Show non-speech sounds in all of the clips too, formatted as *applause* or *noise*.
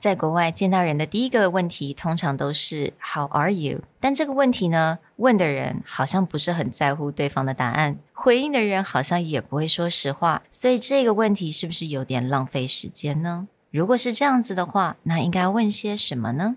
在国外见到人的第一个问题通常都是 How are you？但这个问题呢，问的人好像不是很在乎对方的答案，回应的人好像也不会说实话，所以这个问题是不是有点浪费时间呢？如果是这样子的话，那应该问些什么呢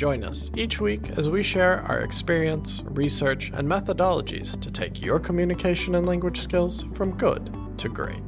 Join us each week as we share our experience, research, and methodologies to take your communication and language skills from good to great.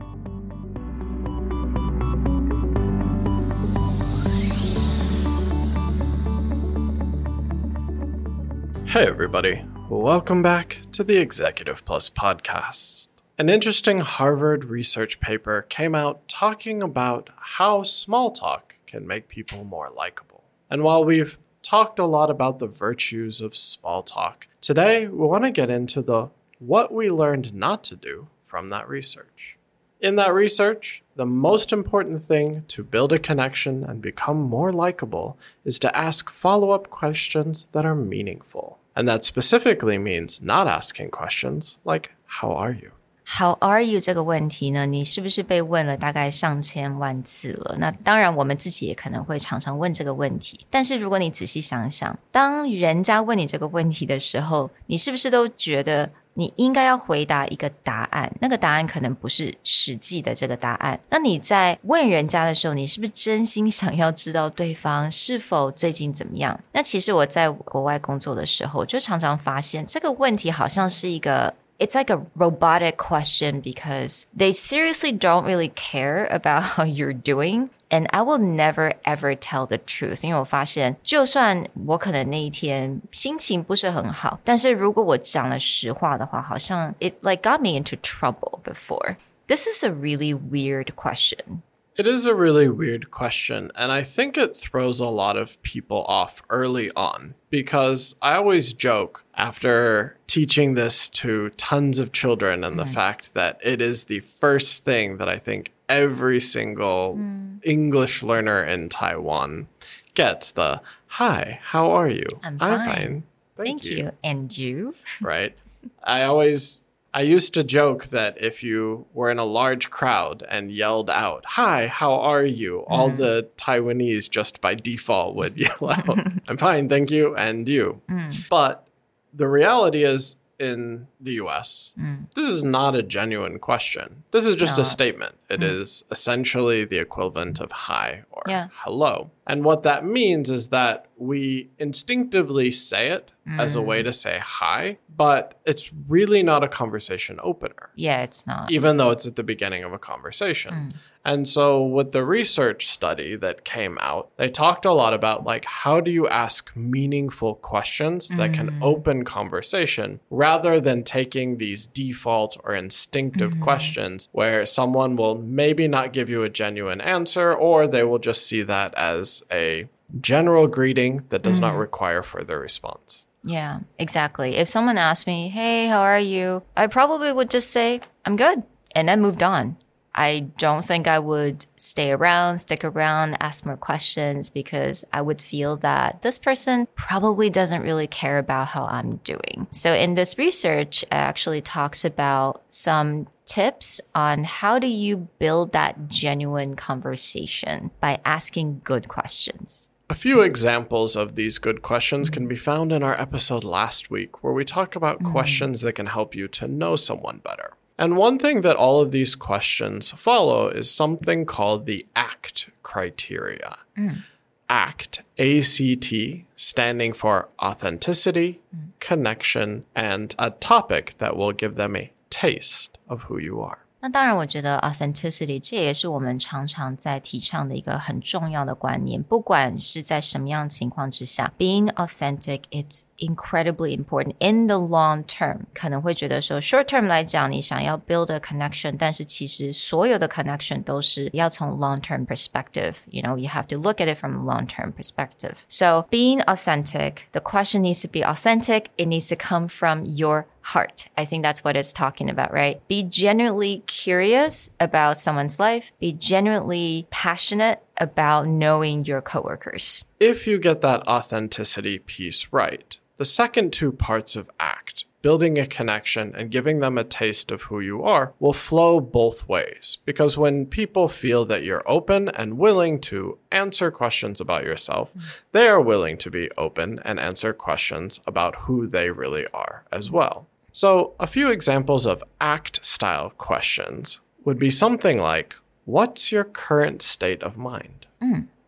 Hey, everybody. Welcome back to the Executive Plus podcast. An interesting Harvard research paper came out talking about how small talk can make people more likable. And while we've talked a lot about the virtues of small talk. Today, we want to get into the what we learned not to do from that research. In that research, the most important thing to build a connection and become more likable is to ask follow up questions that are meaningful. And that specifically means not asking questions like, How are you? How are you 这个问题呢？你是不是被问了大概上千万次了？那当然，我们自己也可能会常常问这个问题。但是如果你仔细想想，当人家问你这个问题的时候，你是不是都觉得你应该要回答一个答案？那个答案可能不是实际的这个答案。那你在问人家的时候，你是不是真心想要知道对方是否最近怎么样？那其实我在国外工作的时候，就常常发现这个问题好像是一个。it's like a robotic question because they seriously don't really care *laughs* about how you're doing. And I will never ever tell the truth，因为我发现，就算我可能那一天心情不是很好，但是如果我讲了实话的话，好像 it like got me into trouble before. This is a really weird question. It is a really weird question, and I think it throws a lot of people off early on because I always joke after teaching this to tons of children and mm. the fact that it is the first thing that I think every single mm. English learner in Taiwan gets the hi, how are you? I'm fine. I'm fine. Thank, Thank you. you. And you? *laughs* right. I always I used to joke that if you were in a large crowd and yelled out, Hi, how are you? All mm. the Taiwanese just by default would *laughs* yell out, *laughs* I'm fine, thank you, and you. Mm. But the reality is, in the US, mm. this is not a genuine question. This is just a statement. It mm. is essentially the equivalent of hi or yeah. hello. And what that means is that we instinctively say it mm. as a way mm. to say hi, but it's really not a conversation opener. Yeah, it's not. Even though it's at the beginning of a conversation. And so, with the research study that came out, they talked a lot about like how do you ask meaningful questions mm. that can mm. open conversation rather than taking these default or instinctive mm. questions where someone will maybe not give you a genuine answer or they will just see that as a general greeting that does not mm. require further response. Yeah, exactly. If someone asked me, Hey, how are you? I probably would just say, I'm good, and then moved on. I don't think I would stay around, stick around, ask more questions because I would feel that this person probably doesn't really care about how I'm doing. So in this research, it actually talks about some tips on how do you build that genuine conversation by asking good questions. A few examples of these good questions can be found in our episode last week, where we talk about mm. questions that can help you to know someone better. And one thing that all of these questions follow is something called the ACT criteria. Mm. ACT, ACT, standing for authenticity, mm. connection, and a topic that will give them a taste of who you are. 那当然，我觉得 authenticity 这也是我们常常在提倡的一个很重要的观念。不管是在什么样情况之下，being authentic it's incredibly important in the long term. 可能会觉得说 short term 来讲，你想要 build a connection，但是其实所有的 connection 都是要从 long term perspective. You know, you have to look at it from a long term perspective. So being authentic, the question needs to be authentic. It needs to come from your heart. I think that's what it's talking about, right? Be genuinely curious about someone's life. Be genuinely passionate about knowing your coworkers. If you get that authenticity piece right, the second two parts of ACT, building a connection and giving them a taste of who you are, will flow both ways. Because when people feel that you're open and willing to answer questions about yourself, mm. they are willing to be open and answer questions about who they really are as well. So, a few examples of ACT style questions would be something like What's your current state of mind?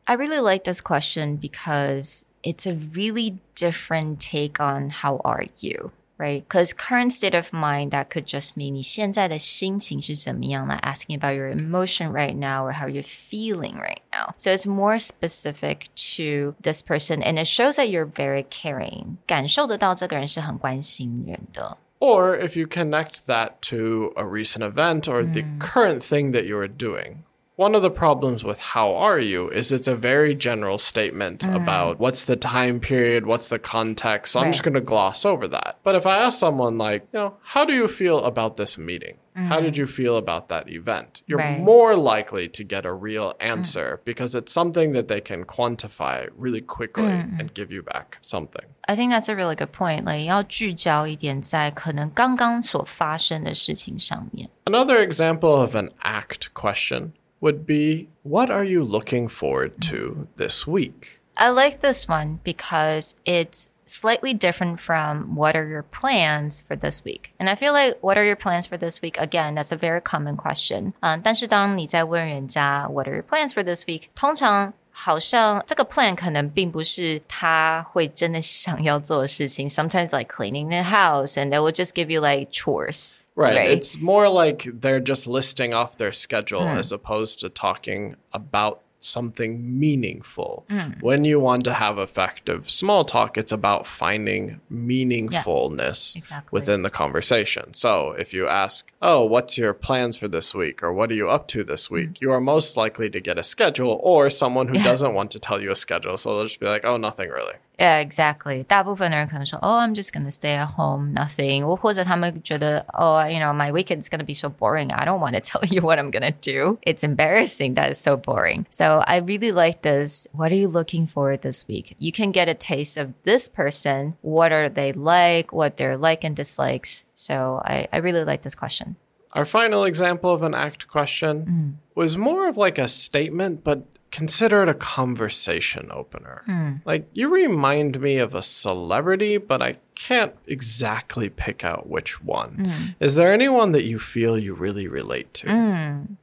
I really like this question because it's a really different take on how are you, right? Because current state of mind that could just mean 你现在的心情是怎么样, like asking about your emotion right now or how you're feeling right now. So it's more specific to this person and it shows that you're very caring. 感受得到这个人是很关心人的。 Or if you connect that to a recent event or the hmm. current thing that you are doing. One of the problems with how are you is it's a very general statement about what's the time period, what's the context. So I'm just Right. going to gloss over that. But if I ask someone like, you know, how do you feel about this meeting? How did you feel about that event? You're Right. more likely to get a real answer because it's something that they can quantify really quickly and give you back something. I think that's a really good point. Like 要聚焦一点在可能刚刚所发生的事情上面。 Another example of an ACT question would be What are you looking forward to this week? I like this one because it's slightly different from what are your plans for this week? And I feel like what are your plans for this week? Again, that's a very common question. 嗯，但是当你在问人家 What are your plans for this week？通常好像这个 plan 可能并不是他会真的想要做的事情。Sometimes like cleaning the house, and they will just give you like chores. Right. It's more like they're just listing off their schedule hmm. as opposed to talking about something meaningful. Hmm. When you want to have effective small talk, it's about finding meaningfulness exactly. within the conversation. So if you ask, Oh, what's your plans for this week? Or what are you up to this hmm. week? You are most likely to get a schedule or someone who *laughs* doesn't want to tell you a schedule. So they'll just be like, Oh, nothing really. Yeah, exactly. 大部分的人可能说，Oh, I'm just gonna stay at home, nothing. 或或者他们觉得，Oh, you know, my weekend's gonna be so boring. I don't want to tell *laughs* you what I'm gonna do. It's embarrassing that it's so boring. So I really like this. What are you looking for this week? You can get a taste of this person. What are they like? What their like and dislikes. So I, I really like this question. Our final example of an ACT question was more of like a statement, but consider it a conversation opener. Hmm. Like, you remind me of a celebrity, but I can't exactly pick out which one. Is there anyone that you feel you really relate to?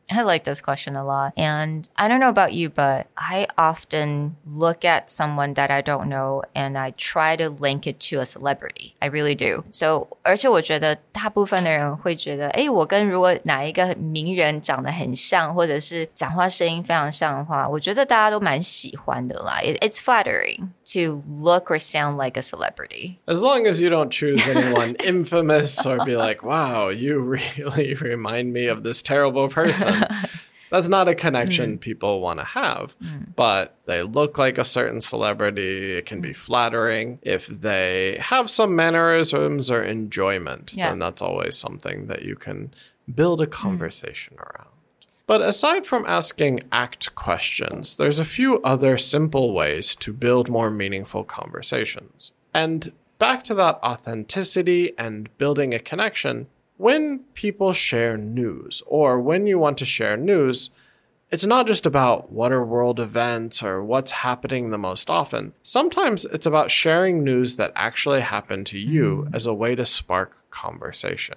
I like this question a lot. And I don't know about you, but I often look at someone that I don't know and I try to link it to a celebrity. I really do. So, 而且我觉得大部分的人会觉得，诶，我跟如果哪一个名人长得很像，或者是讲话声音非常像的话，我觉得大家都蛮喜欢的啦。It, it's flattering to look or sound like a celebrity. As long as you don't choose anyone *laughs* infamous or be like, wow, you *laughs* really remind me of this terrible person. *laughs* That's not a connection mm. people want to have, mm. but they look like a certain celebrity. It can be mm. flattering. If they have some mannerisms or enjoyment, Yeah. then that's always something that you can build a conversation around. But aside from asking ACT questions, there's a few other simple ways to build more meaningful conversations. And back to that authenticity and building a connection, when people share news or when you want to share news, it's not just about what are world events or what's happening the most often. Sometimes it's about sharing news that actually happened to you as a way to spark conversation.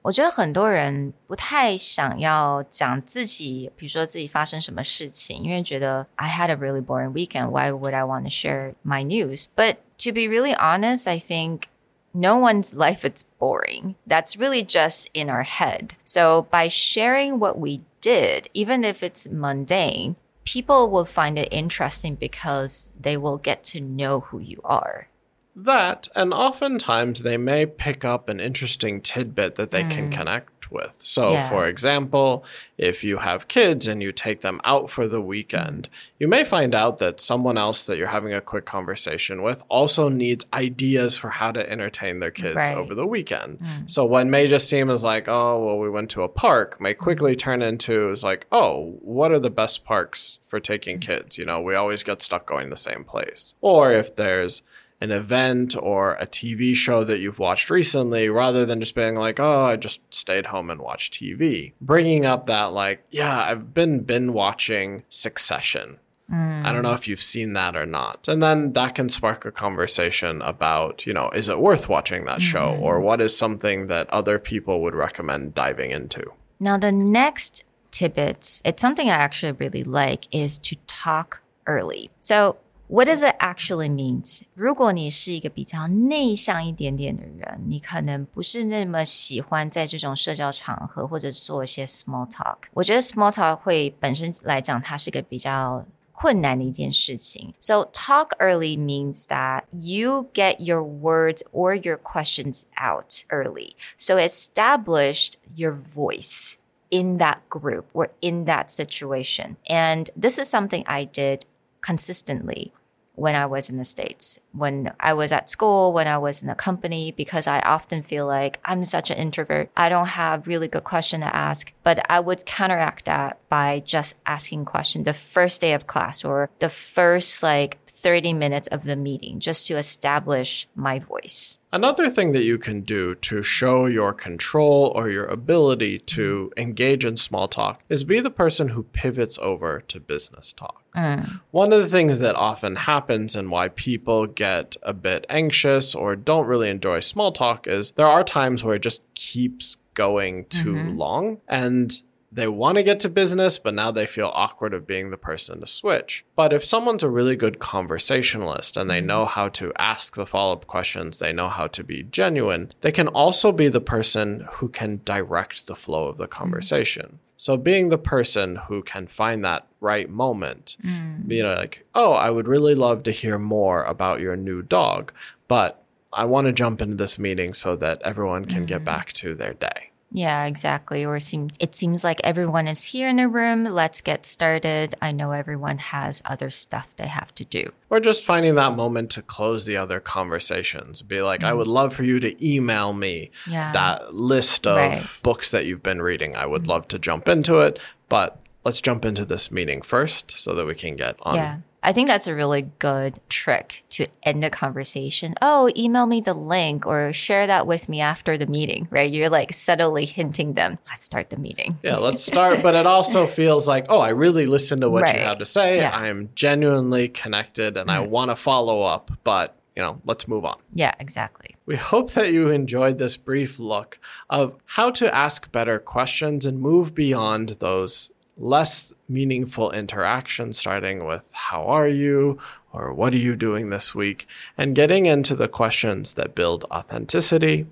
我觉得很多人不太想要讲自己，比如说自己发生什么事情，因为觉得 I had a really boring weekend. Why would I want to share my news? But to be really honest, I think no one's life is boring. That's really just in our head. So by sharing what we did, even if it's mundane, people will find it interesting because they will get to know who you are. That, and oftentimes they may pick up an interesting tidbit that they can hmm. connect with. So, Yeah. for example, if you have kids and you take them out for the weekend, you may find out that someone else that you're having a quick conversation with also needs ideas for how to entertain their kids Right. over the weekend. Hmm. So, what may just seem as like, oh, well, we went to a park, may hmm. quickly turn into is like, oh, what are the best parks for taking kids? You know, we always get stuck going the same place. Or if there's an event or a TV show that you've watched recently, rather than just being like, oh, I just stayed home and watched TV. Bringing up that, like, yeah, I've been been watching Succession. I don't know if you've seen that or not. And then that can spark a conversation about, you know, is it worth watching that show mm-hmm. or what is something that other people would recommend diving into? Now, the next tidbits, it's something I actually really like, is to talk early. So, what does it actually means? 如果你是一个比较内向一点点的人，你可能不是那么喜欢在这种社交场合或者做一些 small talk。我觉得 small talk 会本身来讲，它是个比较困难的一件事情。So talk early means that you get your words or your questions out early. So established your voice in that group or in that situation. And this is something I did consistently when I was in the States, when I was at school, when I was in a company, because I often feel like I'm such an introvert. I don't have really good question to ask, but I would counteract that by just asking questions the first day of class or the first like 30 minutes of the meeting just to establish my voice. Another thing that you can do to show your control or your ability to engage in small talk is be the person who pivots over to business talk. Mm. One of the things that often happens and why people get a bit anxious or don't really enjoy small talk is there are times where it just keeps going too mm-hmm. long and they want to get to business, but now they feel awkward of being the person to switch. But if someone's a really good conversationalist and they mm-hmm. know how to ask the follow up questions, they know how to be genuine, they can also be the person who can direct the flow of the mm-hmm. conversation. So being the person who can find that right moment, mm. you know, like, oh, I would really love to hear more about your new dog, but I want to jump into this meeting so that everyone can get mm. back to their day. Yeah, exactly. Or seem, it seems like everyone is here in the room. Let's get started. I know everyone has other stuff they have to do. Or just finding that moment to close the other conversations. Be like, I would mm. love for you to email me Yeah. that list of Right. books that you've been reading. I would mm. love to jump into it, but let's jump into this meeting first so that we can get on. Yeah. I think that's a really good trick to end a conversation. Oh, email me the link or share that with me after the meeting, right? You're like subtly hinting them, let's start the meeting. Yeah, let's start. but it also *laughs* feels like, oh, I really listened to what you Right. had to say. Yeah. I'm genuinely connected and I mm-hmm. want to follow up, but, you know, let's move on. Yeah, exactly. We hope that you enjoyed this brief look of how to ask better questions and move beyond those less meaningful interaction, starting with how are you or what are you doing this week, and getting into the questions that build authenticity,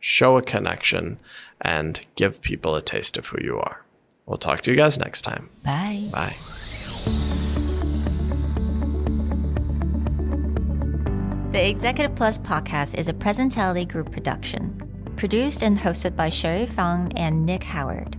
show a connection, and give people a taste of who you are. We'll talk to you guys next time. Bye. Bye. The Executive Plus podcast is a Presentality Group production, produced and hosted by Sherry Fang and Nick Howard.